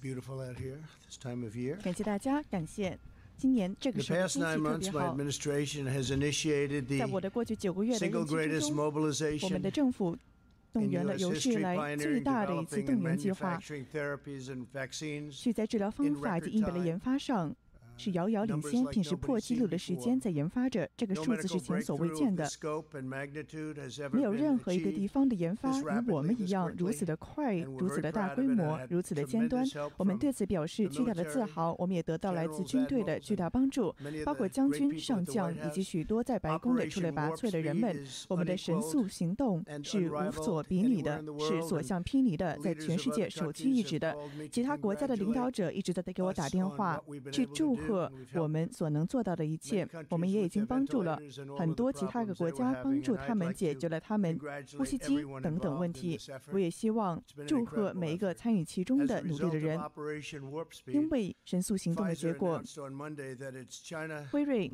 beautiful out here this time of year. 感谢大家，感谢今年这 The 个时候 past 天 nine 气特 months, 别 my 好。 administration has initiated 在我 the 的过去九个月的 single 任期之 greatest 中，我们 mobilization 的政府动 in 员了 U.S. 有史以 history, 来最 pioneering 大的一次 developing 动 and 员计划， manufacturing therapies and vaccines. 去在治疗方法及疫苗的研发上 是遥遥领先，并是破纪录的时间在研发着。这个数字是前所未见的，没有任何一个地方的研发与我们一样如此的快，如此的大规模，如此的尖端。我们对此表示巨大的自豪，我们也得到来自军队的巨大帮助，包括将军、上将以及许多在白宫的出类拔萃的人们。我们的神速行动是无所比拟的，是所向披靡的，在全世界首屈一指的。其他国家的领导者一直都在给我打电话，去祝贺。我们所能做到的一切我们也已经帮助了很多其他的国家帮助他们解决了他们呼吸机等等问题我也希望祝贺每一个参与其中的努力的人因为神速行动的结果辉瑞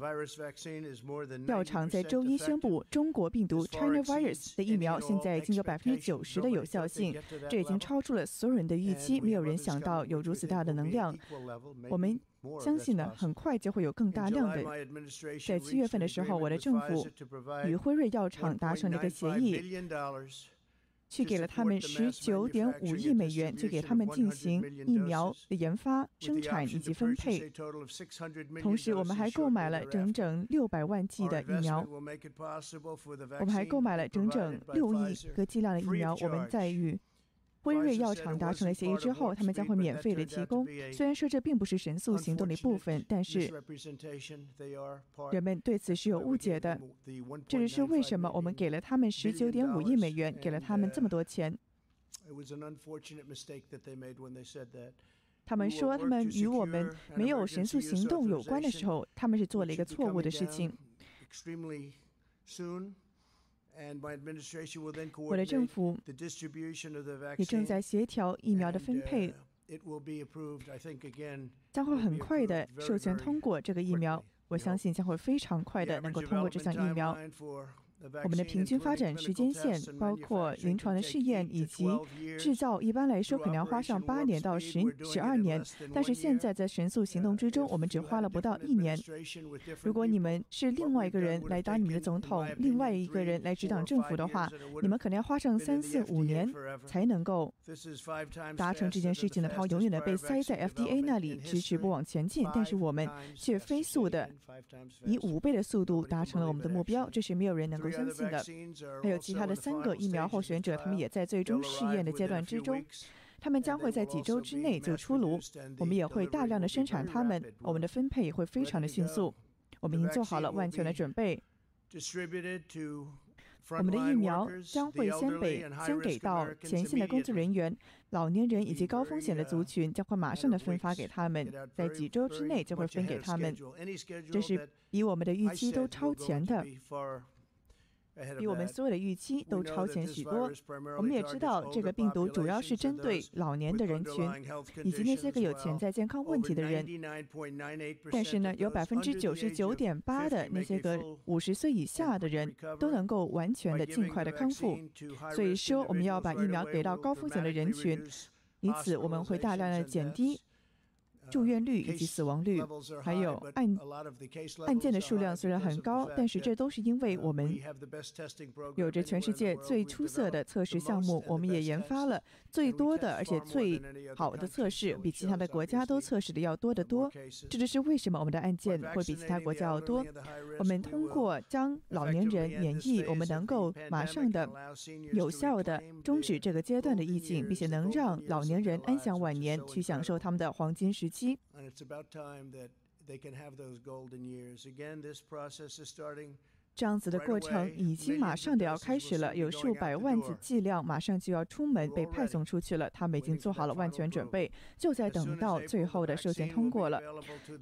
药厂在周一宣布中国病毒 china virus 的疫苗现在已经有百分之九十的有效性这已经超出了所有人的预期没有人想到有如此大的能量我们相信呢，很快就会有更大量的。在七月份的时候，我的政府与辉瑞药厂达成了一个协议，去给了他们十九点五亿美元，去给他们进行疫苗的研发、生产以及分配。同时我们还购买了整整六百万剂的疫苗，我们还购买了整整六亿个剂量的疫苗。我们在与。温瑞药厂达成了协议之后，他们将会免费的提供。虽然说这并不是神速行动的一部分，但是人们对此是有误解的。这就是为什么我们给了他们十九点五亿美元，给了他们这么多钱。他们说他们与我们没有神速行动有关的时候，他们是做了一个错误的事情。Extremely soon. 我的政府也正在协调疫苗的分配。将会很快的授权通过这个疫苗我相信将会非常快的能够通过这项疫苗。我们的平均发展时间线包括临床的试验以及制造，一般来说可能要花上八年到十十二年，但是现在在神速行动之中，我们只花了不到一年。如果你们是另外一个人来当你们的总统，另外一个人来执掌政府的话，你们可能要花上三四五年才能够达成这件事情的。它永远的被塞在 FDA 那里，迟迟不往前进。但是我们却飞速的以五倍的速度达成了我们的目标，这是没有人能够相信的。还有其他的三个疫苗候选者，他们也在最终试验的阶段之中，他们将会在几周之内就出炉。我们也会大量的生产他们，我们的分配也会非常的迅速。我们已经做好了万全的准备。我们的疫苗将会先给先给到前线的工作人员、老年人以及高风险的族群，将会马上的分发给他们，在几周之内就会分给他们。这是比我们的预期都超前的。比我们所有的预期都超前许多。我们也知道，这个病毒主要是针对老年的人群，以及那些个有潜在健康问题的人。但是呢，有百分之九十九点八的那些个五十岁以下的人都能够完全的尽快的康复。所以说，我们要把疫苗给到高风险的人群，以此我们会大量的减低。住院率以及死亡率，还有案案件的数量虽然很高，但是这都是因为我们有着全世界最出色的测试项目，我们也研发了最多的而且最好的测试，比其他的国家都测试的要多得多。这就是为什么我们的案件会比其他国家要多。我们通过将老年人免疫，我们能够马上的有效的终止这个阶段的疫情，并且能让老年人安享晚年，去享受他们的黄金时期。and it's about time that they can have those golden years. again, this process is starting, 这样子的过程已经马上的要开始了，有数百万子剂量马上就要出门被派送出去了，他们已经做好了万全准备，就在等到最后的授权通过了。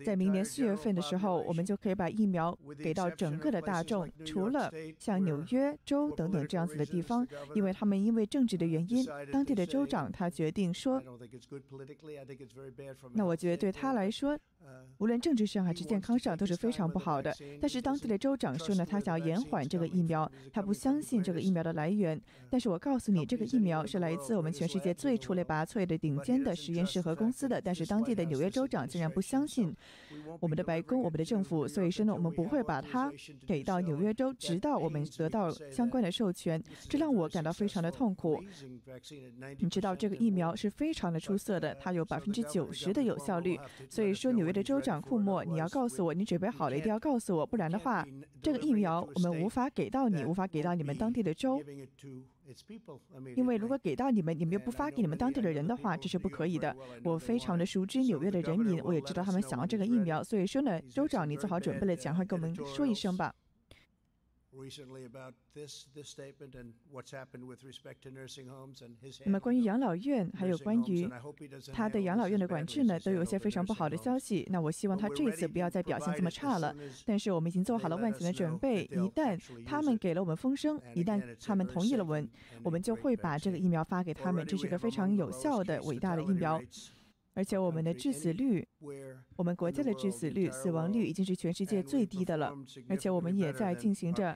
在明年四月份的时候，我们就可以把疫苗给到整个的大众，除了像纽约州等等这样子的地方，因为他们因为政治的原因，当地的州长他决定说，那我觉得对他来说，无论政治上还是健康上都是非常不好的。但是当地的州长说呢，他想要延缓这个疫苗，他不相信这个疫苗的来源。但是我告诉你，这个疫苗是来自我们全世界最出类拔萃的顶尖的实验室和公司的。但是当地的纽约州长竟然不相信我们的白宫、我们的政府，所以说呢，我们不会把它给到纽约州，直到我们得到相关的授权。这让我感到非常的痛苦。你知道这个疫苗是非常的出色的，它有百分之九十的有效率。所以说，纽约的州长库莫，你要告诉我你准备好了，一定要告诉我，不然的话，这个疫苗我们无法给到你，无法给到你们当地的州。因为如果给到你们，你们又不发给你们当地的人的话，这是不可以的。我非常的熟知纽约的人民，我也知道他们想要这个疫苗，所以说呢，州长，你做好准备了，赶快跟我们说一声吧。那么关于养老院，还有关于他的养老院的管制呢，都有一些非常不好的消息。那我希望他这次不要再表现这么差了。但是我们已经做好了万全的准备，一旦他们给了我们风声，一旦他们同意了我们，我们就会把这个疫苗发给他们。这是一个非常有效的、伟大的疫苗。而且我们的致死率，我们国家的致死率、死亡率已经是全世界最低的了。而且我们也在进行着，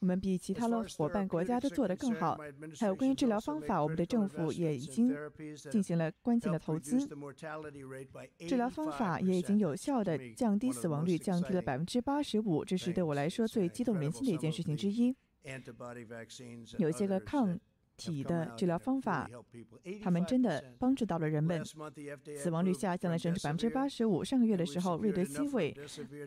我们比其他的伙伴国家都做得更好。还有关于治疗方法，我们的政府也已经进行了关键的投资。治疗方法也已经有效的降低死亡率，降低了百分之八十五。这是对我来说最激动人心的一件事情之一。有些个抗。体的治疗方法，他们真的帮助到了人们，死亡率下降了甚至百分之八十五。上个月的时候，瑞德西韦，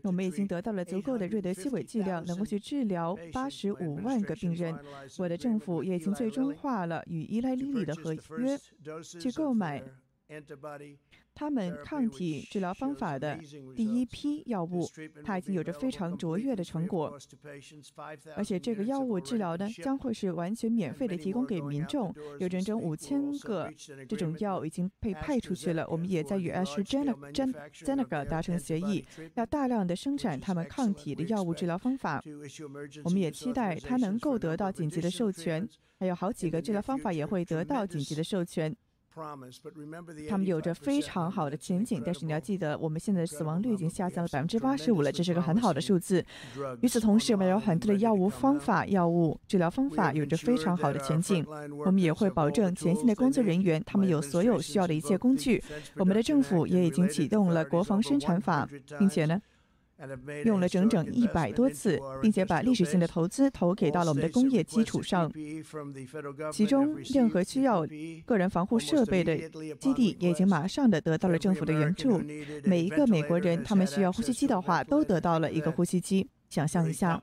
我们已经得到了足够的瑞德西韦剂量，能够去治疗八十五万个病人。我的政府也已经最终化了与伊莱利里的合约，去购买。他们抗体治疗方法的第一批药物，它已经有着非常卓越的成果，而且这个药物治疗呢，将会是完全免费的提供给民众。有整整五千个这种药已经被派出去了。我们也在与 AstraZeneca 达成协议，要大量的生产他们抗体的药物治疗方法。我们也期待它能够得到紧急的授权，还有好几个治疗方法也会得到紧急的授权。他们有着非常好的前景，但是你要记得，我们现在死亡率已经下降了百分之八十五了，这是个很好的数字。与此同时，我们有很多的药物方法、药物治疗方法有着非常好的前景。我们也会保证前线的工作人员他们有所有需要的一切工具。我们的政府也已经启动了国防生产法，并且呢。用了整整一百多次，并且把历史性的投资投给到了我们的工业基础上。其中，任何需要个人防护设备的基地也已经马上的得到了政府的援助。每一个美国人，他们需要呼吸机的话，都得到了一个呼吸机。想象一下，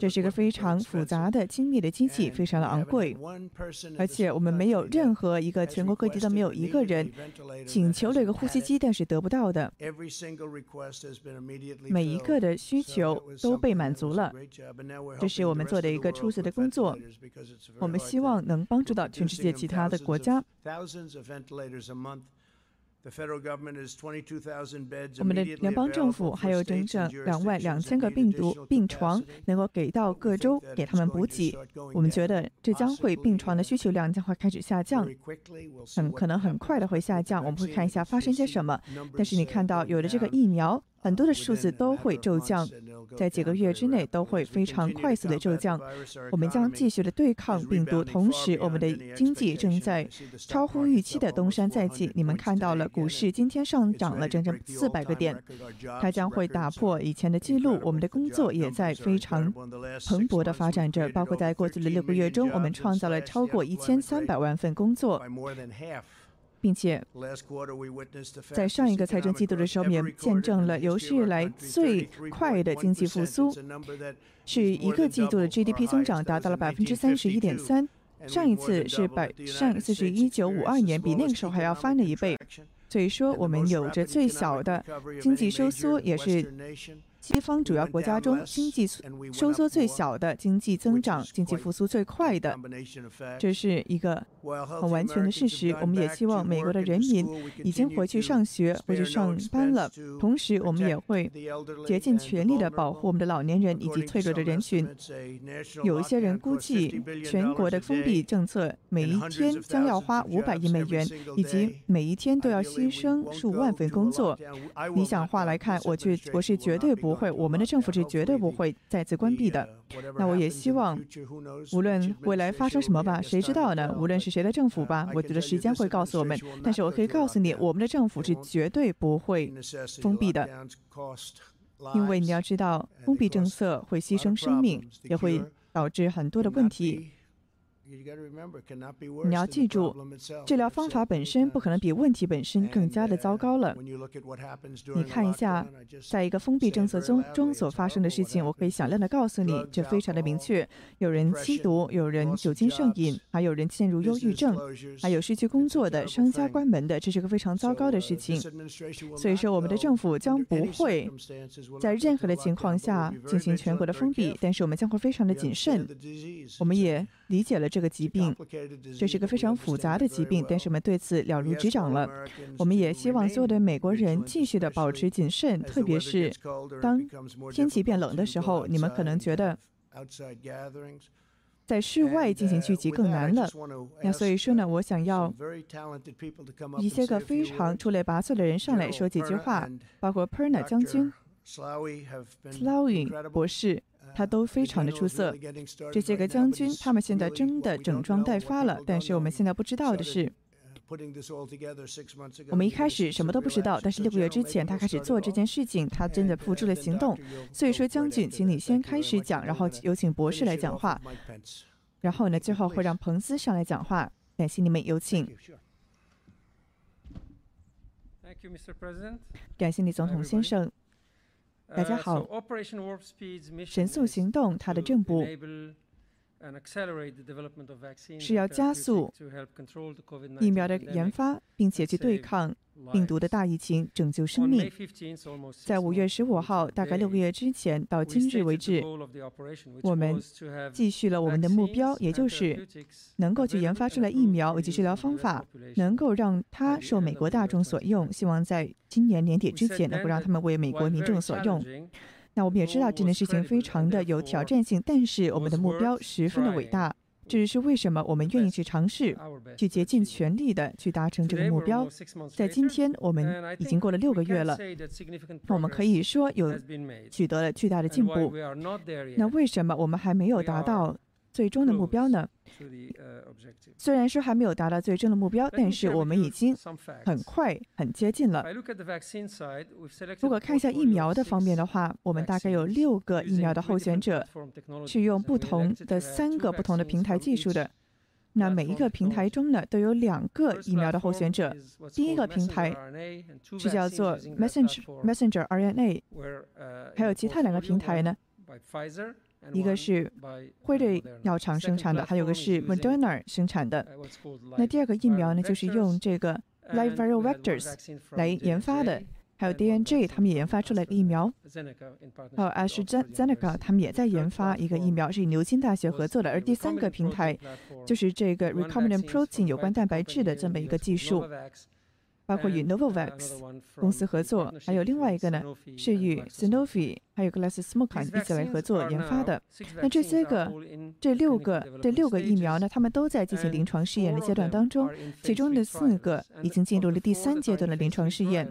这是一个非常复杂的、精密的机器，非常的昂贵，而且我们没有任何一个全国各地都没有一个人请求了一个呼吸机，但是得不到的。每一个的需求都被满足了，这是我们做的一个出色的工作。我们希望能帮助到全世界其他的国家。我们的联邦政府还有整整两万两千个病毒病床能够给到各州，给他们补给。我们觉得这将会病床的需求量将会开始下降，很可能很快的会下降。我们会看一下发生些什么。但是你看到有了这个疫苗。很多的数字都会骤降，在几个月之内都会非常快速的骤降。我们将继续的对抗病毒，同时我们的经济正在超乎预期的东山再起。你们看到了股市今天上涨了整整四百个点，它将会打破以前的记录。我们的工作也在非常蓬勃的发展着，包括在过去的六个月中，我们创造了超过一千三百万份工作。并且在上一个财政季度的时候，也见证了有史以来最快的经济复苏，是一个季度的 GDP 增长达到了百分之三十一点三。上一次是百上一次是一九五二年，比那个时候还要翻了一倍。所以说，我们有着最小的经济收缩，也是。西方主要国家中，经济收缩最小的，经济增长、经济复苏最快的，这是一个很完全的事实。我们也希望美国的人民已经回去上学、回去上班了。同时，我们也会竭尽全力的保护我们的老年人以及脆弱的人群。有一些人估计，全国的封闭政策每一天将要花五百亿美元，以及每一天都要牺牲数万份工作。理想化来看，我绝我是绝对不。不会，我们的政府是绝对不会再次关闭的。那我也希望，无论未来发生什么吧，谁知道呢？无论是谁的政府吧，我觉得时间会告诉我们。但是我可以告诉你，我们的政府是绝对不会封闭的，因为你要知道，封闭政策会牺牲生命，也会导致很多的问题。你要记住，治疗方法本身不可能比问题本身更加的糟糕了。你看一下，在一个封闭政策中中所发生的事情，我可以响亮的告诉你，这非常的明确：有人吸毒，有人酒精上瘾，还有人陷入忧郁症，还有失去工作的，商家关门的，这是个非常糟糕的事情。所以说，我们的政府将不会在任何的情况下进行全国的封闭，但是我们将会非常的谨慎。我们也理解了这。个疾病，这是个非常复杂的疾病，但是我们对此了如指掌了。我们也希望所有的美国人继续的保持谨慎，特别是当天气变冷的时候，你们可能觉得在室外进行聚集更难了。那所以说呢，我想要一些个非常出类拔萃的人上来说几句话，包括 Perna 将军、Slowing 博士。他都非常的出色。这些个将军，他们现在真的整装待发了。但是我们现在不知道的是，我们一开始什么都不知道。但是六个月之前，他开始做这件事情，他真的付出了行动。所以说，将军，请你先开始讲，然后有请博士来讲话。然后呢，最后会让彭斯上来讲话。感谢你们，有请。感谢你，总统先生。大家好，神速行动它的正步是要加速疫苗的研发，并且去对抗。病毒的大疫情拯救生命。在五月十五号，大概六个月之前到今日为止，我们继续了我们的目标，也就是能够去研发出来疫苗以及治疗方法，能够让它受美国大众所用。希望在今年年底之前，能够让他们为美国民众所用。那我们也知道这件事情非常的有挑战性，但是我们的目标十分的伟大。这是为什么我们愿意去尝试，去竭尽全力的去达成这个目标。在今天，我们已经过了六个月了，我们可以说有取得了巨大的进步。那为什么我们还没有达到？最终的目标呢？虽然说还没有达到最终的目标，但是我们已经很快很接近了。如果看一下疫苗的方面的话，我们大概有六个疫苗的候选者是用不同的三个不同的平台技术的。那每一个平台中呢，都有两个疫苗的候选者。第一个平台是叫做 Messenger Messenger RNA，还有其他两个平台呢？一个是辉瑞药厂生产的，还有个是 Moderna 生产的。那第二个疫苗呢，就是用这个 live viral vectors 来研发的，还有 D N J 他们也研发出来个疫苗。还有 AstraZeneca 他们也在研发一个疫苗，是与牛津大学合作的。而第三个平台就是这个 recombinant protein 有关蛋白质的这么一个技术。包括与 Novavax 公司合作，还有另外一个呢，是与 Sanofi 还有 GlaxoSmithKline 一起来合作研发的。那这些个这六个这六个疫苗呢，他们都在进行临床试验的阶段当中，其中的四个已经进入了第三阶段的临床试验。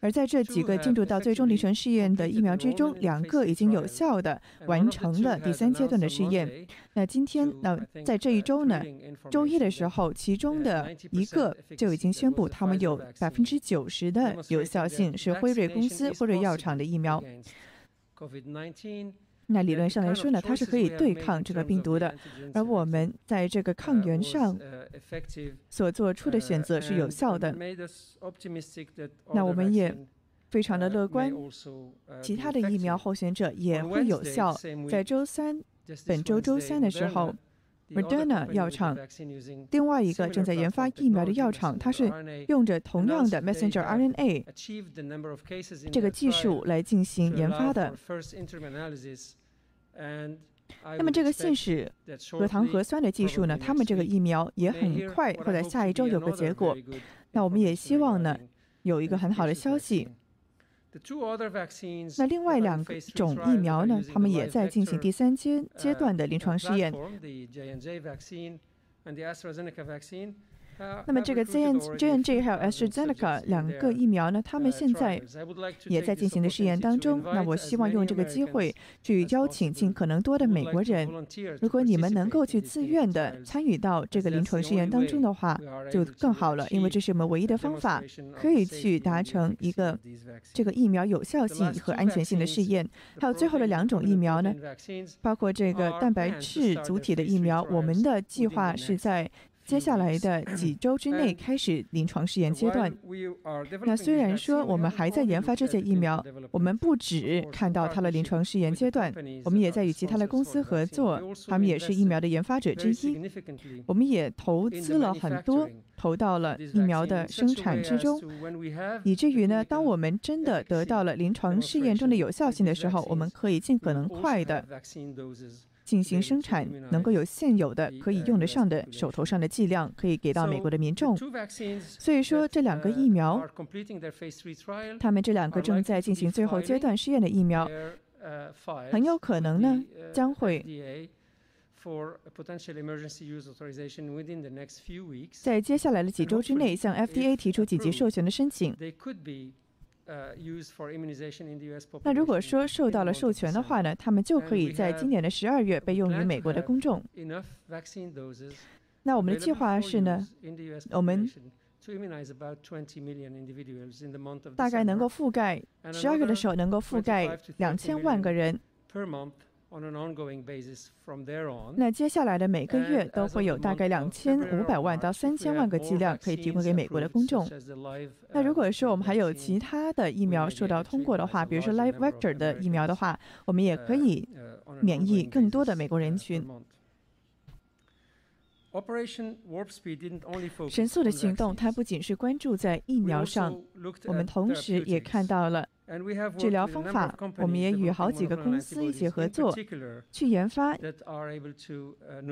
而在这几个进入到最终临床试验的疫苗之中，两个已经有效的完成了第三阶段的试验。那今天，那在这一周呢，周一的时候，其中的一个就已经宣布，他们有百分之九十的有效性，是辉瑞公司辉瑞药厂的疫苗。那理论上来说呢，它是可以对抗这个病毒的，而我们在这个抗原上所做出的选择是有效的。那我们也非常的乐观，其他的疫苗候选者也会有效。在周三，本周周三的时候，Moderna 药厂另外一个正在研发疫苗的药厂，它是用着同样的 messenger RNA 这个技术来进行研发的。那么这个信使核糖核酸的技术呢？他们这个疫苗也很快会在下一周有个结果。那我们也希望呢有一个很好的消息。那另外两个种疫苗呢？他们也在进行第三阶阶段的临床试验。那么这个 J N J N J 还有 AstraZeneca 两个疫苗呢，他们现在也在进行的试验当中。那我希望用这个机会去邀请尽可能多的美国人，如果你们能够去自愿的参与到这个临床试验当中的话，就更好了，因为这是我们唯一的方法，可以去达成一个这个疫苗有效性和安全性的试验。还有最后的两种疫苗呢，包括这个蛋白质组体的疫苗，我们的计划是在。接下来的几周之内开始临床试验阶段。那虽然说我们还在研发这些疫苗，我们不只看到它的临床试验阶段，我们也在与其他的公司合作，他们也是疫苗的研发者之一。我们也投资了很多，投到了疫苗的生产之中，以至于呢，当我们真的得到了临床试验中的有效性的时候，我们可以尽可能快的。进行生产，能够有现有的可以用得上的手头上的剂量，可以给到美国的民众。所以说，这两个疫苗，他们这两个正在进行最后阶段试验的疫苗，很有可能呢将会在接下来的几周之内向 FDA 提出紧急授权的申请。那如果说受到了授权的话呢，他们就可以在今年的十二月被用于美国的公众。那我们的计划是呢，我们大概能够覆盖十二月的时候能够覆盖两千万个人。那接下来的每个月都会有大概两千五百万到三千万个剂量可以提供给美国的公众。那如果说我们还有其他的疫苗受到通过的话，比如说 Live Vector 的疫苗的话，我们也可以免疫更多的美国人群。神速的行动，它不仅是关注在疫苗上，我们同时也看到了治疗方法。我们也与好几个公司一起合作，去研发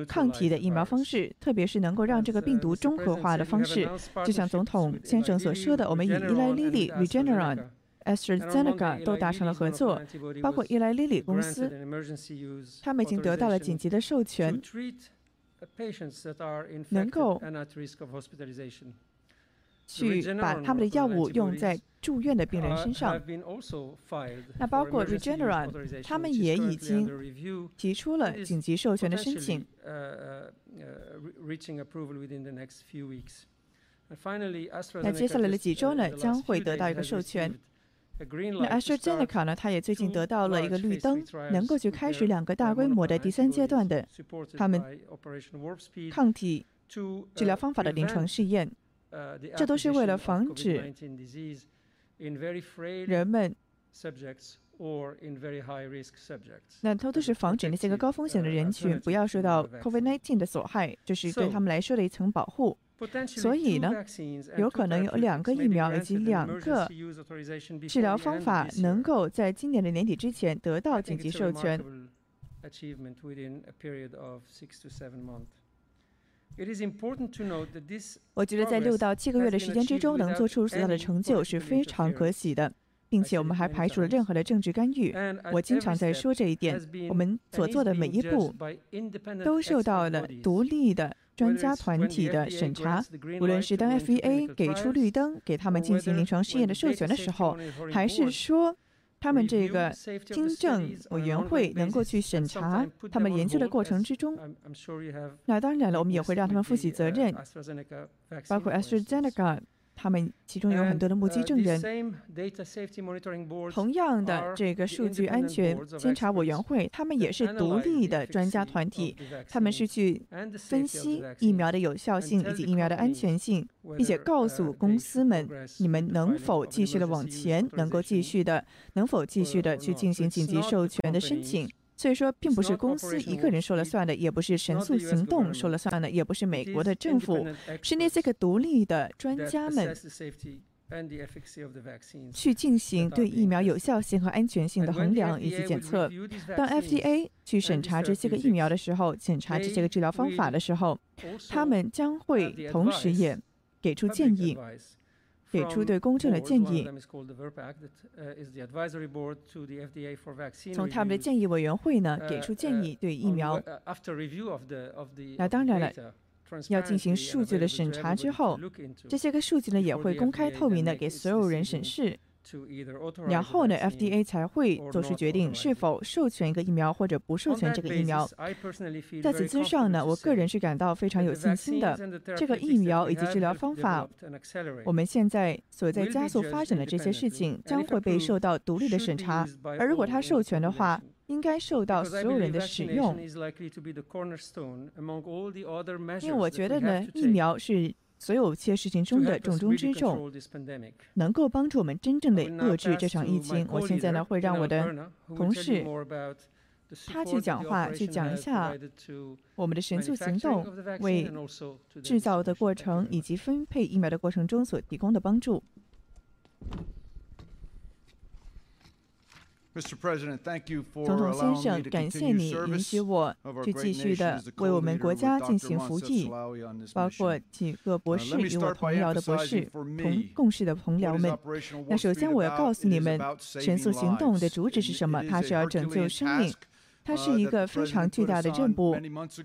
抗体的疫苗方式，特别是能够让这个病毒中和化的方式。就像总统先生所说的，我们与伊莱利利、Regeneron、AstraZeneca 都达成了合作，包括伊莱利利公司，他们已经得到了紧急的授权。能够去把他们的药物用在住院的病人身上。那包括 Regeneron，他们也已经提出了紧急授权的申请。那接下来的几周呢，将会得到一个授权。那 AstraZeneca 呢？它也最近得到了一个绿灯，能够去开始两个大规模的第三阶段的他们抗体治疗方法的临床试验。这都是为了防止人们，那它都是防止那些个高风险的人群不要受到 COVID-19 的所害，这是对他们来说的一层保护。所以呢，有可能有两个疫苗以及两个治疗方法能够在今年的年底之前得到紧急授权。我觉得在六到七个月的时间之中能做出如此大的成就是非常可喜的，并且我们还排除了任何的政治干预。我经常在说这一点，我们所做的每一步都受到了独立的。专家团体的审查，无论是当 FDA 给出绿灯给他们进行临床试验的授权的时候，还是说他们这个听证委员会能够去审查他们研究的过程之中，那当然了，我们也会让他们负起责任，包括 AstraZeneca。他们其中有很多的目击证人。同样的，这个数据安全监察委员会，他们也是独立的专家团体，他们是去分析疫苗的有效性以及疫苗的安全性，并且告诉公司们，你们能否继续的往前，能够继续的，能否继续的去进行紧急授权的申请。所以说，并不是公司一个人说了算的，也不是神速行动说了算的，也不是美国的政府，是那些个独立的专家们去进行对疫苗有效性和安全性的衡量以及检测。当 FDA 去审查这些个疫苗的时候，检查这些个治疗方法的时候，他们将会同时也给出建议。给出对公正的建议。从他们的建议委员会呢，给出建议对疫苗。那当然了，要进行数据的审查之后，这些个数据呢也会公开透明的给所有人审视。然后呢，FDA 才会做出决定是否授权一个疫苗或者不授权这个疫苗。在此之上呢，我个人是感到非常有信心的。这个疫苗以及治疗方法，我们现在所在加速发展的这些事情将会被受到独立的审查。而如果他授权的话，应该受到所有人的使用。因为我觉得呢，疫苗是。所有切事情中的重中之重，能够帮助我们真正的遏制这场疫情。我现在呢会让我的同事他去讲话，去讲一下我们的神速行动为制造的过程以及分配疫苗的过程中所提供的帮助。总统先生，感谢你允许我去继续的为我们国家进行服役，包括几个博士与我同僚的博士、同共事的同僚们。那首先我要告诉你们，神速行动的主旨是什么？它是要拯救生命，它是一个非常巨大的任务。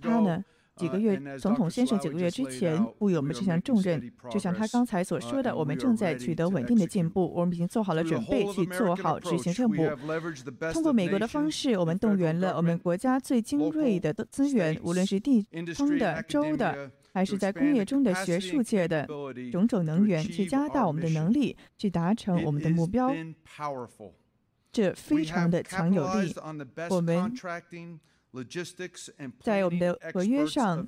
它呢？几个月，总统先生几个月之前赋予我们这项重任，就像他刚才所说的，我们正在取得稳定的进步，我们已经做好了准备去做好执行任务。通过美国的方式，我们动员了我们国家最精锐的资源，无论是地方的、州的，还是在工业中的学术界的种种能源，去加大我们的能力，去达成我们的目标。这非常的强有力。我们。在我们的合约上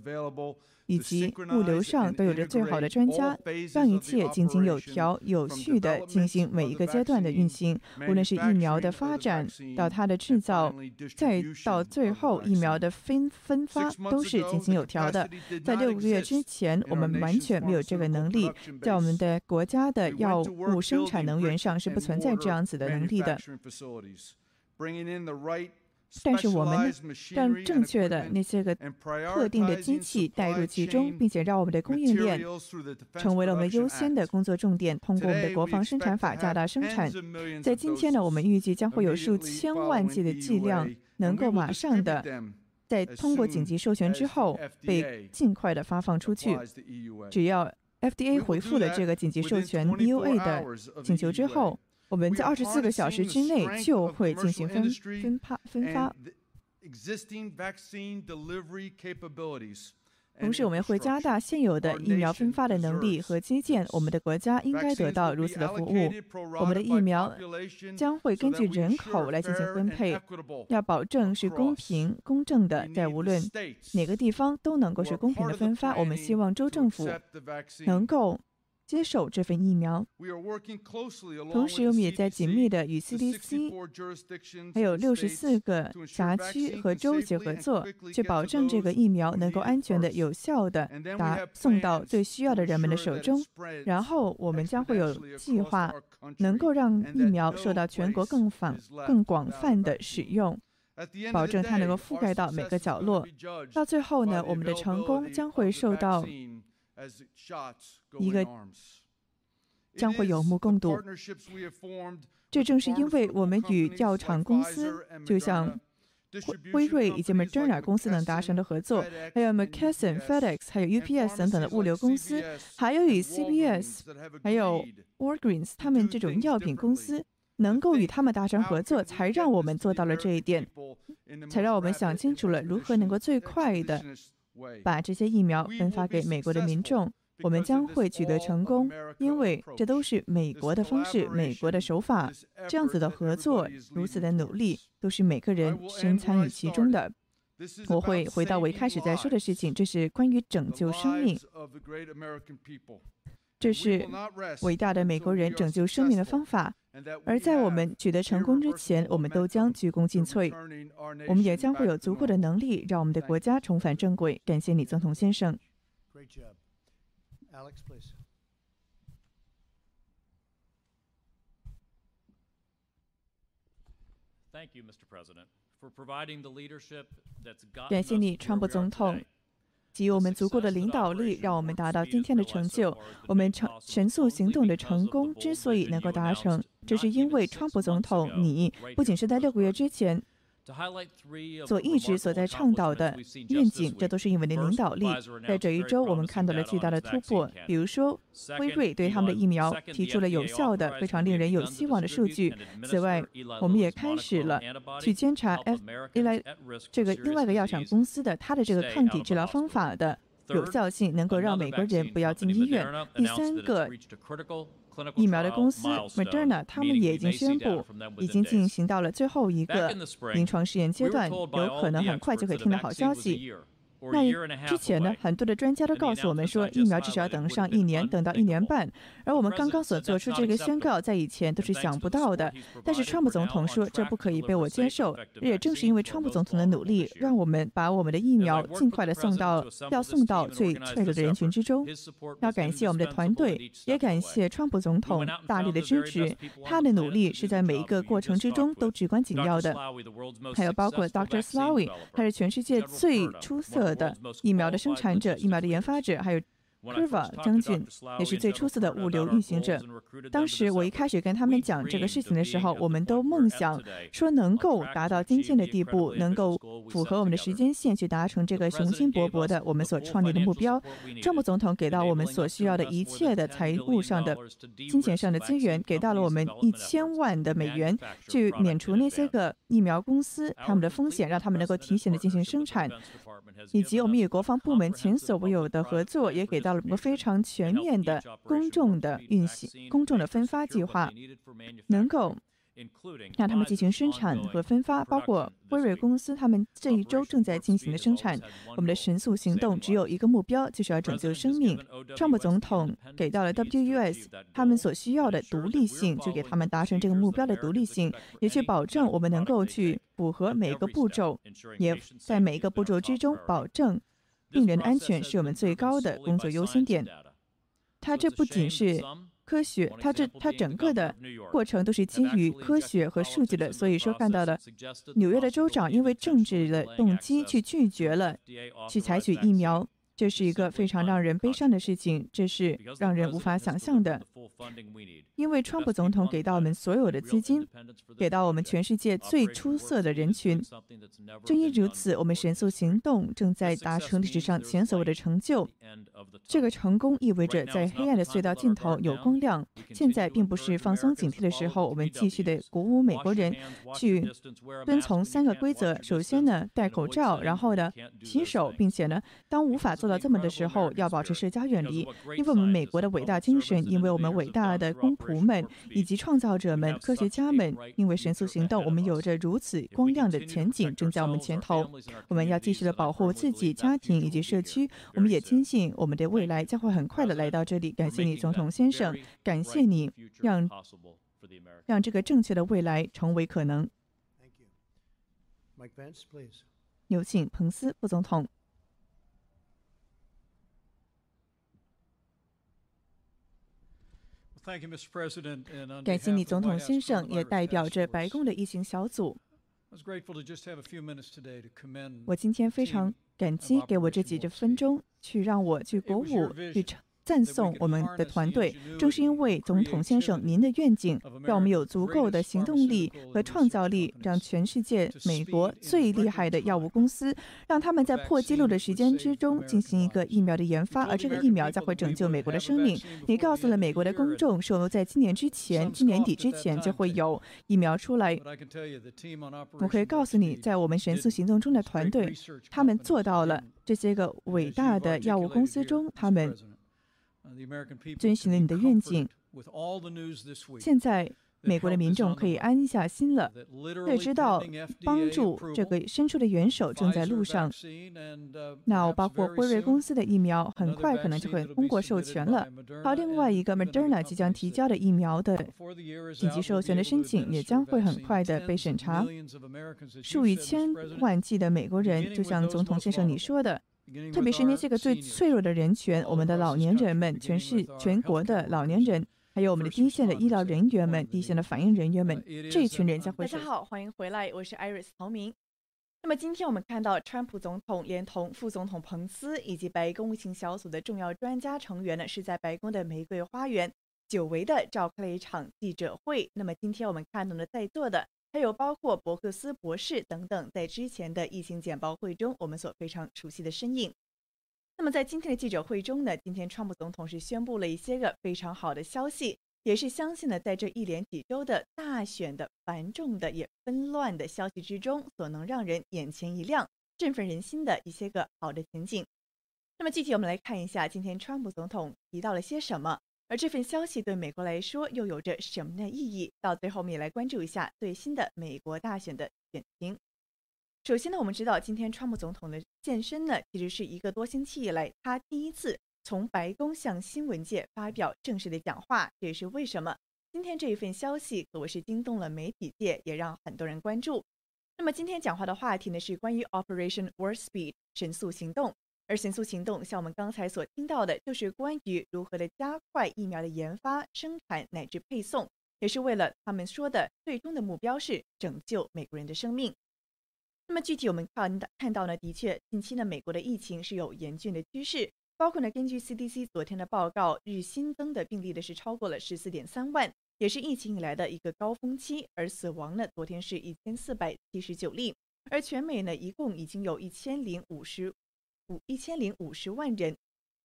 以及物流上都有着最好的专家，让一切井井有条、有序地进行每一个阶段的运行。无论是疫苗的发展到它的制造，再到最后疫苗的分分发，都是井井有条的。在六个月之前，我们完全没有这个能力，在我们的国家的药物生产能源上是不存在这样子的能力的。但是我们让正确的那些个特定的机器带入其中，并且让我们的供应链成为了我们优先的工作重点。通过我们的国防生产法加大生产。在今天呢，我们预计将会有数千万剂的剂量能够马上的在通过紧急授权之后被尽快的发放出去。只要 FDA 回复了这个紧急授权 EUA 的请求之后。我们在二十四个小时之内就会进行分分发分发。同时，我们会加大现有的疫苗分发的能力和基建。我们的国家应该得到如此的服务。我们的疫苗将会根据人口来进行分配，要保证是公平公正的，在无论哪个地方都能够是公平的分发。我们希望州政府能够。接受这份疫苗，同时我们也在紧密的与 CDC 还有六十四个辖区和州级合作，去保证这个疫苗能够安全的、有效的达送到最需要的人们的手中。然后我们将会有计划，能够让疫苗受到全国更广、更广泛的使用，保证它能够覆盖到每个角落。到最后呢，我们的成功将会受到。一个将会有目共睹。这正是因为我们与药厂公司，就像辉瑞以及 Moderna 公司能达成的合作，还有 McKesson、FedEx、还有 UPS 等等的物流公司，还有与 CBS、还有 Walgreens 他们这种药品公司，能够与他们达成合作，才让我们做到了这一点，才让我们想清楚了如何能够最快的。把这些疫苗分发给美国的民众，我们将会取得成功，因为这都是美国的方式、美国的手法。这样子的合作，如此的努力，都是每个人深参与其中的。我会回到我一开始在说的事情，这是关于拯救生命。这是伟大的美国人拯救生命的方法，而在我们取得成功之前，我们都将鞠躬尽瘁。我们也将会有足够的能力，让我们的国家重返正轨。感谢你，总统先生。感谢你，川普总统。给予我们足够的领导力，让我们达到今天的成就。我们成神速行动的成功之所以能够达成，这是因为川普总统，你不仅是在六个月之前所一直所在倡导的愿景，这都是因为的领导力。在这一周，我们看到了巨大的突破，比如说辉瑞对他们的疫苗提出了有效的、非常令人有希望的数据。此外，我们也开始了去监察 F 来这个另外一个药厂公司的它的这个抗体治疗方法的有效性，能够让美国人不要进医院。第三个。疫苗的公司 Moderna，他们也已经宣布，已经进行到了最后一个临床试验阶段，有可能很快就可以听到好消息。那之前呢，很多的专家都告诉我们说，疫苗至少要等上一年，等到一年半。而我们刚刚所做出这个宣告，在以前都是想不到的。但是川普总统说，这不可以被我接受。也正是因为川普总统的努力，让我们把我们的疫苗尽快的送到，要送到最脆弱的人群之中。要感谢我们的团队，也感谢川普总统大力的支持。他的努力是在每一个过程之中都至关紧要的。还有包括 Dr. Slawi，他是全世界最出色。的疫苗的生产者、疫苗的研发者，还有。Kurva 将军也是最出色的物流运行者。当时我一开始跟他们讲这个事情的时候，我们都梦想说能够达到今天的地步，能够符合我们的时间线去达成这个雄心勃勃的我们所创立的目标。川普总统给到我们所需要的一切的财务上的、金钱上的资源，给到了我们一千万的美元，去免除那些个疫苗公司他们的风险，让他们能够提前的进行生产。以及我们与国防部门前所未有的合作，也给到了一个非常全面的公众的运行、公众的分发计划，能够。让他们进行生产和分发，包括辉瑞公司，他们这一周正在进行的生产。我们的神速行动只有一个目标，就是要拯救生命。川普总统给到了 WUS 他们所需要的独立性，就给他们达成这个目标的独立性，也去保证我们能够去符合每一个步骤，也在每一个步骤之中保证病人安全是我们最高的工作优先点。它这不仅是。科学，它这它整个的过程都是基于科学和数据的，所以说看到的纽约的州长因为政治的动机去拒绝了去采取疫苗。这是一个非常让人悲伤的事情，这是让人无法想象的。因为川普总统给到我们所有的资金，给到我们全世界最出色的人群。正因如此，我们神速行动正在达成历史上前所未有的成就。这个成功意味着在黑暗的隧道尽头有光亮。现在并不是放松警惕的时候，我们继续的鼓舞美国人去遵从三个规则：首先呢，戴口罩；然后呢，洗手，并且呢，当无法到这么的时候，要保持社交远离，因为我们美国的伟大精神，因为我们伟大的公仆们以及创造者们、科学家们，因为神速行动，我们有着如此光亮的前景正在我们前头。我们要继续的保护自己、家庭以及社区。我们也坚信我们的未来将会很快的来到这里。感谢你，总统先生，感谢你让让这个正确的未来成为可能。有请彭斯副总统。感谢你，总统先生，也代表着白宫的疫情小组。我今天非常感激给我这几十分钟，去让我去鼓舞。赞颂我们的团队，正是因为总统先生您的愿景，让我们有足够的行动力和创造力，让全世界美国最厉害的药物公司，让他们在破纪录的时间之中进行一个疫苗的研发，而这个疫苗将会拯救美国的生命。你告诉了美国的公众，说在今年之前，今年底之前就会有疫苗出来。我可以告诉你，在我们神速行动中的团队，他们做到了这些个伟大的药物公司中，他们。遵循了你的愿景。现在，美国的民众可以安下心了，也知道帮助这个伸出的援手正在路上。那包括辉瑞公司的疫苗，很快可能就会通过授权了。还有另外一个 Moderna 即将提交的疫苗的紧急授权的申请，也将会很快的被审查。数以千万计的美国人，就像总统先生你说的。特别是那些个最脆弱的人群，我们的老年人们，全市全国的老年人，还有我们的第一线的医疗人员们、第一线的反应人员们，这一群人将会。大家好，欢迎回来，我是 Iris 陶明。那么今天我们看到，川普总统连同副总统彭斯以及白宫疫情小组的重要专家成员呢，是在白宫的玫瑰花园久违的召开了一场记者会。那么今天我们看到了在座的。还有包括伯克斯博士等等，在之前的疫情简报会中，我们所非常熟悉的身影。那么在今天的记者会中呢，今天川普总统是宣布了一些个非常好的消息，也是相信呢，在这一连几周的大选的繁重的也纷乱的消息之中，所能让人眼前一亮、振奋人心的一些个好的前景。那么具体我们来看一下，今天川普总统提到了些什么，而这份消息对美国来说又有着什么的意义？到最后我们也来关注一下最新的美国大选的选情。首先呢，我们知道今天川普总统的现身呢，其实是一个多星期以来他第一次从白宫向新闻界发表正式的讲话。这也是为什么今天这一份消息可谓是惊动了媒体界，也让很多人关注。那么今天讲话的话题呢，是关于 Operation Warp Speed 神速行动。而神速行动，像我们刚才所听到的，就是关于如何的加快疫苗的研发、生产乃至配送，也是为了他们说的最终的目标是拯救美国人的生命。那么具体我们看看到呢，的确，近期呢，美国的疫情是有严峻的趋势，包括呢，根据 CDC 昨天的报告，日新增的病例呢是超过了十四点三万，也是疫情以来的一个高峰期，而死亡呢，昨天是一千四百七十九例，而全美呢，一共已经有一千零五十五一千零五十万人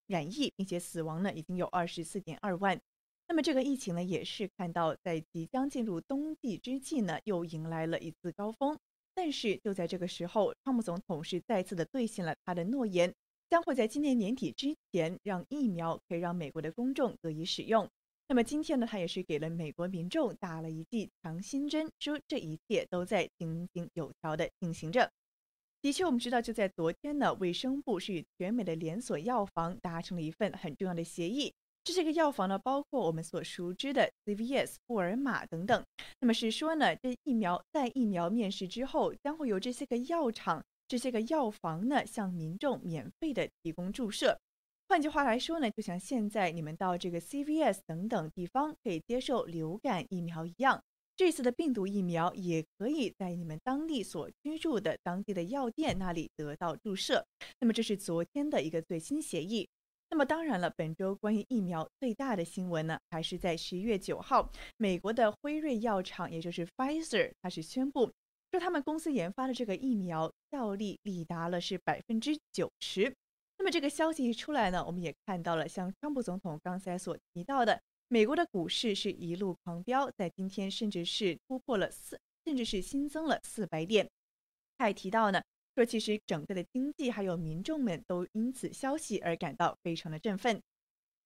染疫，并且死亡呢，已经有二十四点二万。那么这个疫情呢，也是看到在即将进入冬季之际呢，又迎来了一次高峰。但是就在这个时候，川普总统是再次的兑现了他的诺言，将会在今年年底之前让疫苗可以让美国的公众得以使用。那么今天呢，他也是给了美国民众打了一剂强心针，说这一切都在井井有条的进行着。的确，我们知道就在昨天呢，卫生部是与全美的连锁药房达成了一份很重要的协议。这些个药房呢，包括我们所熟知的 CVS、沃尔玛等等。那么是说呢，这疫苗在疫苗面世之后，将会有这些个药厂、这些个药房呢，向民众免费的提供注射。换句话来说呢，就像现在你们到这个 CVS 等等地方可以接受流感疫苗一样，这次的病毒疫苗也可以在你们当地所居住的当地的药店那里得到注射。那么这是昨天的一个最新协议。那么当然了，本周关于疫苗最大的新闻呢，还是在十一月九号，美国的辉瑞药厂，也就是 Pfizer，它是宣布说他们公司研发的这个疫苗效力力达了是百分之九十。那么这个消息一出来呢，我们也看到了，像川普总统刚才所提到的，美国的股市是一路狂飙，在今天甚至是突破了四，甚至是新增了四百点。他还提到呢。说，其实整个的经济还有民众们都因此消息而感到非常的振奋。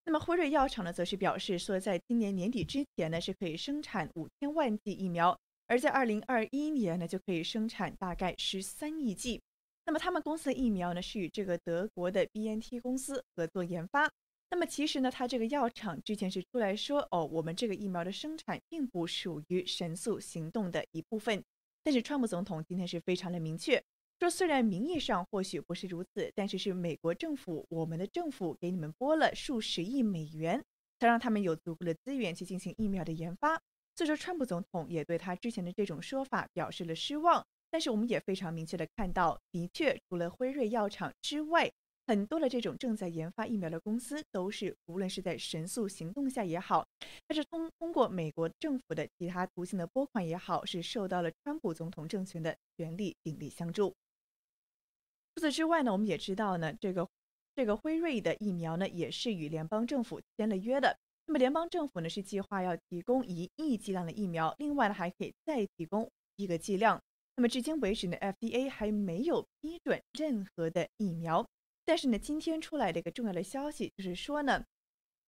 那么辉瑞药厂呢，则是表示说，在今年年底之前呢，是可以生产五千万剂疫苗，而在二零二一年呢，就可以生产大概十三亿剂。那么他们公司的疫苗呢，是与这个德国的 B N T 公司合作研发。那么其实呢，他这个药厂之前是出来说，哦，我们这个疫苗的生产并不属于神速行动的一部分。但是川普总统今天是非常的明确。说虽然名义上或许不是如此，但是是美国政府，我们的政府给你们拨了数十亿美元，才让他们有足够的资源去进行疫苗的研发。所以说，川普总统也对他之前的这种说法表示了失望。但是我们也非常明确的看到，的确除了辉瑞药厂之外，很多的这种正在研发疫苗的公司都是，无论是在神速行动下也好，还是通通过美国政府的其他途径的拨款也好，是受到了川普总统政权的全力鼎力相助。除此之外呢，我们也知道呢，这个这个辉瑞的疫苗呢，也是与联邦政府签了约的。那么联邦政府呢，是计划要提供一亿剂量的疫苗，另外呢，还可以再提供一个剂量。那么至今为止呢，FDA 还没有批准任何的疫苗。但是呢，今天出来的一个重要的消息就是说呢，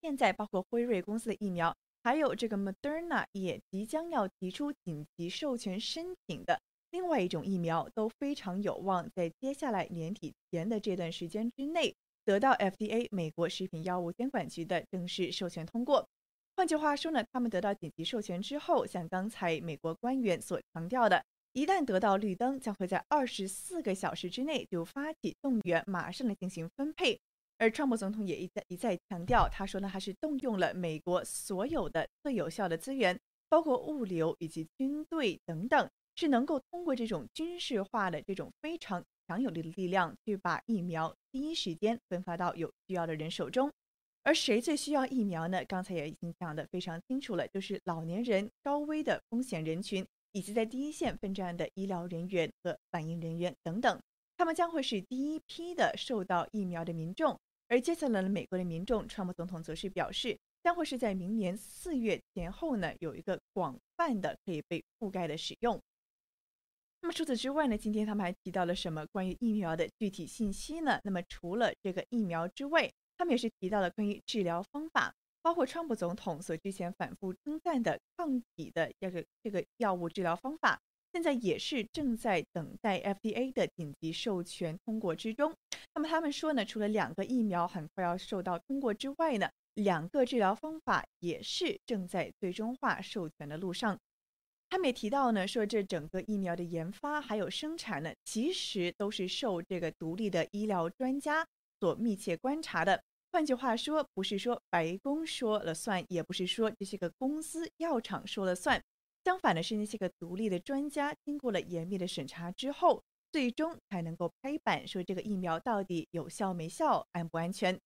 现在包括辉瑞公司的疫苗，还有这个 Moderna 也即将要提出紧急授权申请的。另外一种疫苗都非常有望在接下来年底前的这段时间之内得到 FDA 美国食品药物监管局的正式授权通过。换句话说呢，他们得到紧急授权之后，像刚才美国官员所强调的，一旦得到绿灯，将会在二十四个小时之内就发起动员，马上来进行分配。而川普总统也一再一再强调，他说呢，他是动用了美国所有的最有效的资源，包括物流以及军队等等。是能够通过这种军事化的这种非常强有力的力量，去把疫苗第一时间分发到有需要的人手中。而谁最需要疫苗呢？刚才也已经讲得非常清楚了，就是老年人、高危的风险人群以及在第一线奋战的医疗人员和反应人员等等，他们将会是第一批的受到疫苗的民众。而接下来的美国的民众，川普总统则是表示，将会是在明年四月前后呢，有一个广泛的可以被覆盖的使用。那么除此之外呢，今天他们还提到了什么关于疫苗的具体信息呢？那么除了这个疫苗之外，他们也是提到了关于治疗方法，包括川普总统所之前反复称赞的抗体的这个这个药物治疗方法。现在也是正在等待 FDA 的紧急授权通过之中。那么他们说呢，除了两个疫苗很快要受到通过之外呢，两个治疗方法也是正在最终化授权的路上。他们也提到呢，说这整个疫苗的研发还有生产呢，其实都是受这个独立的医疗专家所密切观察的。换句话说，不是说白宫说了算，也不是说这些个公司药厂说了算。相反的是，那些个独立的专家经过了严密的审查之后，最终才能够拍板说这个疫苗到底有效没效、安不安全。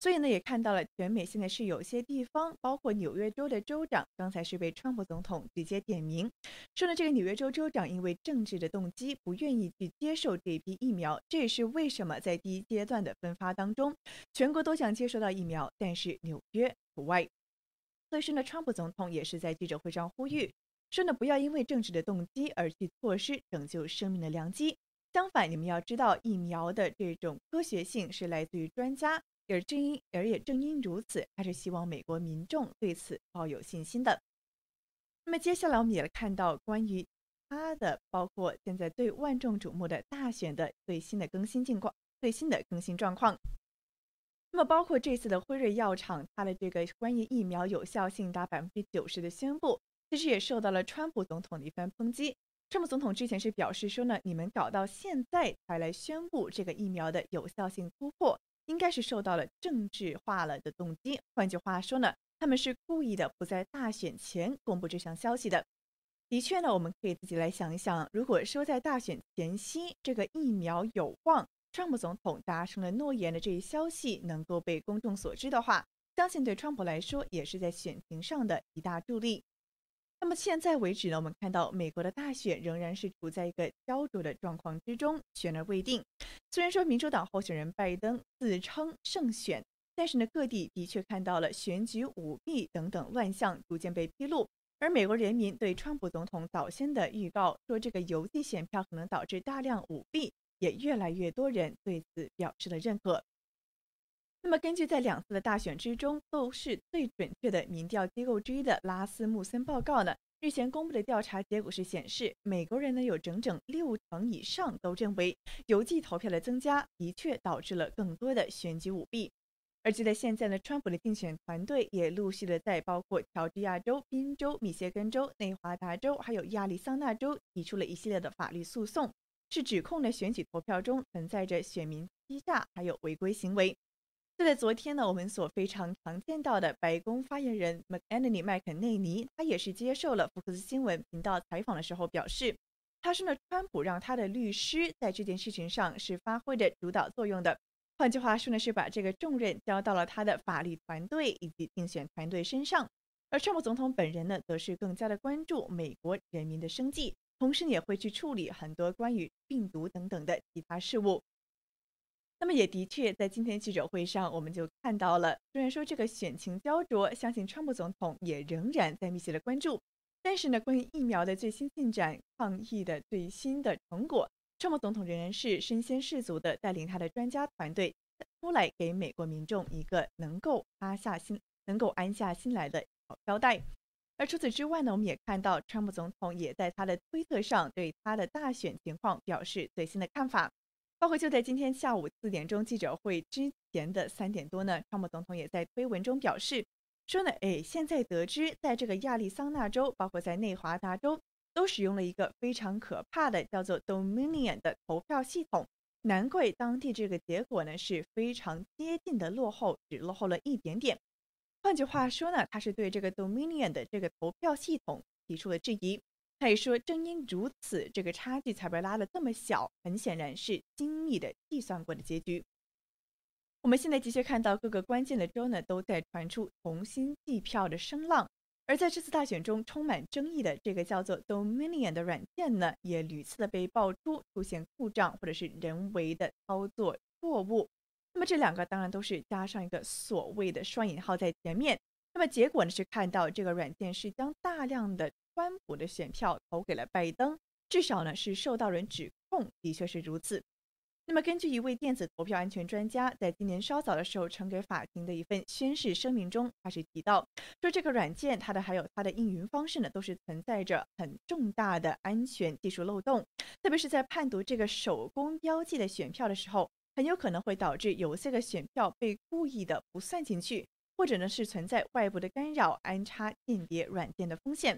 所以呢，也看到了全美现在是有些地方，包括纽约州的州长，刚才是被川普总统直接点名，说呢这个纽约州州长因为政治的动机不愿意去接受这批疫苗，这也是为什么在第一阶段的分发当中，全国都想接收到疫苗，但是纽约除外。所以说呢，川普总统也是在记者会上呼吁。说呢，不要因为政治的动机而去错失拯救生命的良机。相反，你们要知道，疫苗的这种科学性是来自于专家，而正因而也正因如此，他是希望美国民众对此抱有信心的。那么接下来我们也看到关于他的，包括现在最万众瞩目的大选的最新的更新近况、最新的更新状况。那么包括这次的辉瑞药厂，它的这个关于疫苗有效性达百分之九十的宣布。其实也受到了川普总统的一番抨击。川普总统之前是表示说呢，你们搞到现在才来宣布这个疫苗的有效性突破，应该是受到了政治化了的动机。换句话说呢，他们是故意的不在大选前公布这项消息的。的确呢，我们可以自己来想一想，如果说在大选前夕这个疫苗有望，川普总统达成了诺言的这一消息能够被公众所知的话，相信对川普来说也是在选情上的一大助力。那么现在为止呢，我们看到美国的大选仍然是处在一个焦灼的状况之中，悬而未定。虽然说民主党候选人拜登自称胜选，但是呢，各地的确看到了选举舞弊等等乱象逐渐被披露。而美国人民对川普总统早先的预告说这个邮寄选票可能导致大量舞弊，也越来越多人对此表示了认可。那么，根据在两次的大选之中都是最准确的民调机构之一的拉斯穆森报告呢，日前公布的调查结果是显示，美国人呢有整整六成以上都认为邮寄投票的增加的确导致了更多的选举舞弊。而就在现在呢，川普的竞选团队也陆续的在包括乔治亚州、宾州、密歇根州、内华达州还有亚利桑那州提出了一系列的法律诉讼，是指控呢选举投票中存在着选民欺诈还有违规行为。就在昨天呢，我们所非常常见到的白宫发言人 McAnthony 麦肯内尼，他也是接受了福克斯新闻频道采访的时候表示，他说呢，川普让他的律师在这件事情上是发挥着主导作用的。换句话说呢，是把这个重任交到了他的法律团队以及竞选团队身上。而川普总统本人呢，则是更加的关注美国人民的生计，同时也会去处理很多关于病毒等等的其他事务。那么也的确，在今天记者会上，我们就看到了，虽然说这个选情焦灼，相信川普总统也仍然在密切的关注。但是呢，关于疫苗的最新进展、抗疫的最新的成果，川普总统仍然是身先士卒的带领他的专家团队出来给美国民众一个能够安下心、能够安下心来的好交代。而除此之外呢，我们也看到川普总统也在他的推特上对他的大选情况表示最新的看法。包括就在今天下午四点钟记者会之前的三点多呢，川普总统也在推文中表示说呢，哎，现在得知在这个亚利桑那州，包括在内华达州，都使用了一个非常可怕的叫做 Dominion 的投票系统，难怪当地这个结果呢是非常接近的落后，只落后了一点点。换句话说呢，他是对这个 Dominion 的这个投票系统提出了质疑。他也说，正因如此，这个差距才被拉得这么小，很显然是精密的计算过的结局。我们现在的确看到各个关键的州呢，都在传出重新计票的声浪，而在这次大选中充满争议的这个叫做 Dominion 的软件呢，也屡次的被爆出出现故障或者是人为的操作错误。那么这两个当然都是加上一个所谓的双引号在前面。那么结果呢是看到这个软件是将大量的川普的选票投给了拜登，至少呢是受到人指控，的确是如此。那么，根据一位电子投票安全专家在今年稍早的时候呈给法庭的一份宣誓声明中，他是提到说，这个软件它的还有它的应用方式呢，都是存在着很重大的安全技术漏洞，特别是在判读这个手工标记的选票的时候，很有可能会导致有些个选票被故意的不算进去，或者呢是存在外部的干扰、安插间谍软件的风险。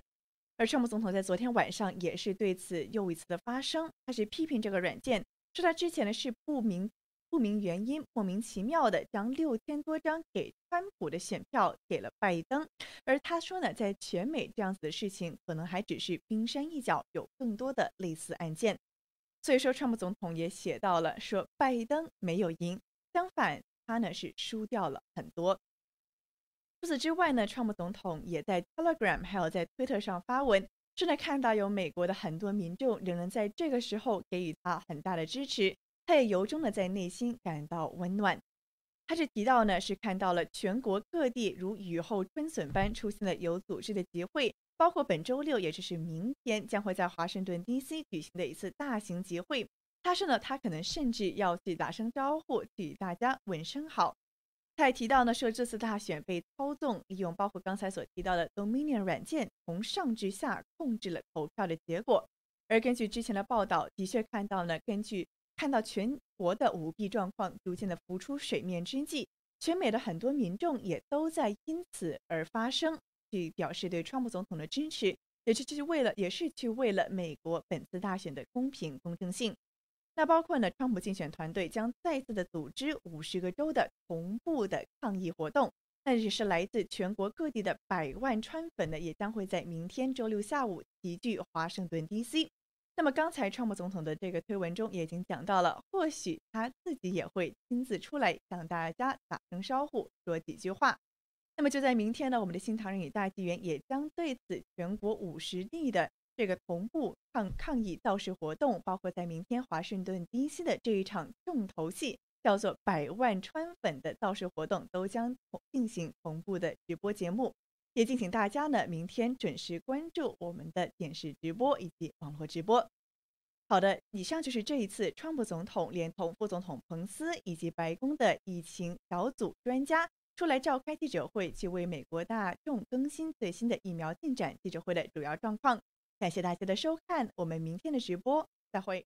而川普总统在昨天晚上也是对此又一次的发声，他是批评这个软件。说他之前呢是不明不明原因莫名其妙的将六千多张给川普的选票给了拜登，而他说呢，在全美这样子的事情可能还只是冰山一角，有更多的类似案件。所以说，川普总统也写到了说拜登没有赢，相反他呢是输掉了很多。除此之外呢，川普总统也在 Telegram 还有在推特上发文。正在看到有美国的很多民众仍然在这个时候给予他很大的支持，他也由衷的在内心感到温暖。他是提到呢，是看到了全国各地如雨后春笋般出现了有组织的集会，包括本周六，也就是明天将会在华盛顿 D.C. 举行的一次大型集会。他说呢，他可能甚至要去打声招呼，与大家问声好。他还提到呢，说这次大选被操纵，利用包括刚才所提到的 Dominion 软件，从上至下控制了投票的结果。而根据之前的报道，的确看到呢，根据看到全国的舞弊状况逐渐的浮出水面之际，全美的很多民众也都在因此而发声，去表示对川普总统的支持，也是去为了，也是去为了美国本次大选的公平公正性。那包括呢，川普竞选团队将再次的组织五十个州的同步的抗议活动，那也是来自全国各地的百万川粉呢，也将会在明天周六下午齐聚华盛顿 D.C。那么刚才川普总统的这个推文中也已经讲到了，或许他自己也会亲自出来向大家打声招呼，说几句话。那么就在明天呢，我们的新唐人与大纪元也将对此全国五十地的。这个同步抗抗议造势活动，包括在明天华盛顿 D.C. 的这一场重头戏，叫做“百万川粉”的造势活动，都将同进行同步的直播节目。也敬请大家呢，明天准时关注我们的电视直播以及网络直播。好的，以上就是这一次川普总统连同副总统彭斯以及白宫的疫情小组专家出来召开记者会，去为美国大众更新最新的疫苗进展。记者会的主要状况。感谢大家的收看，我们明天的直播再会。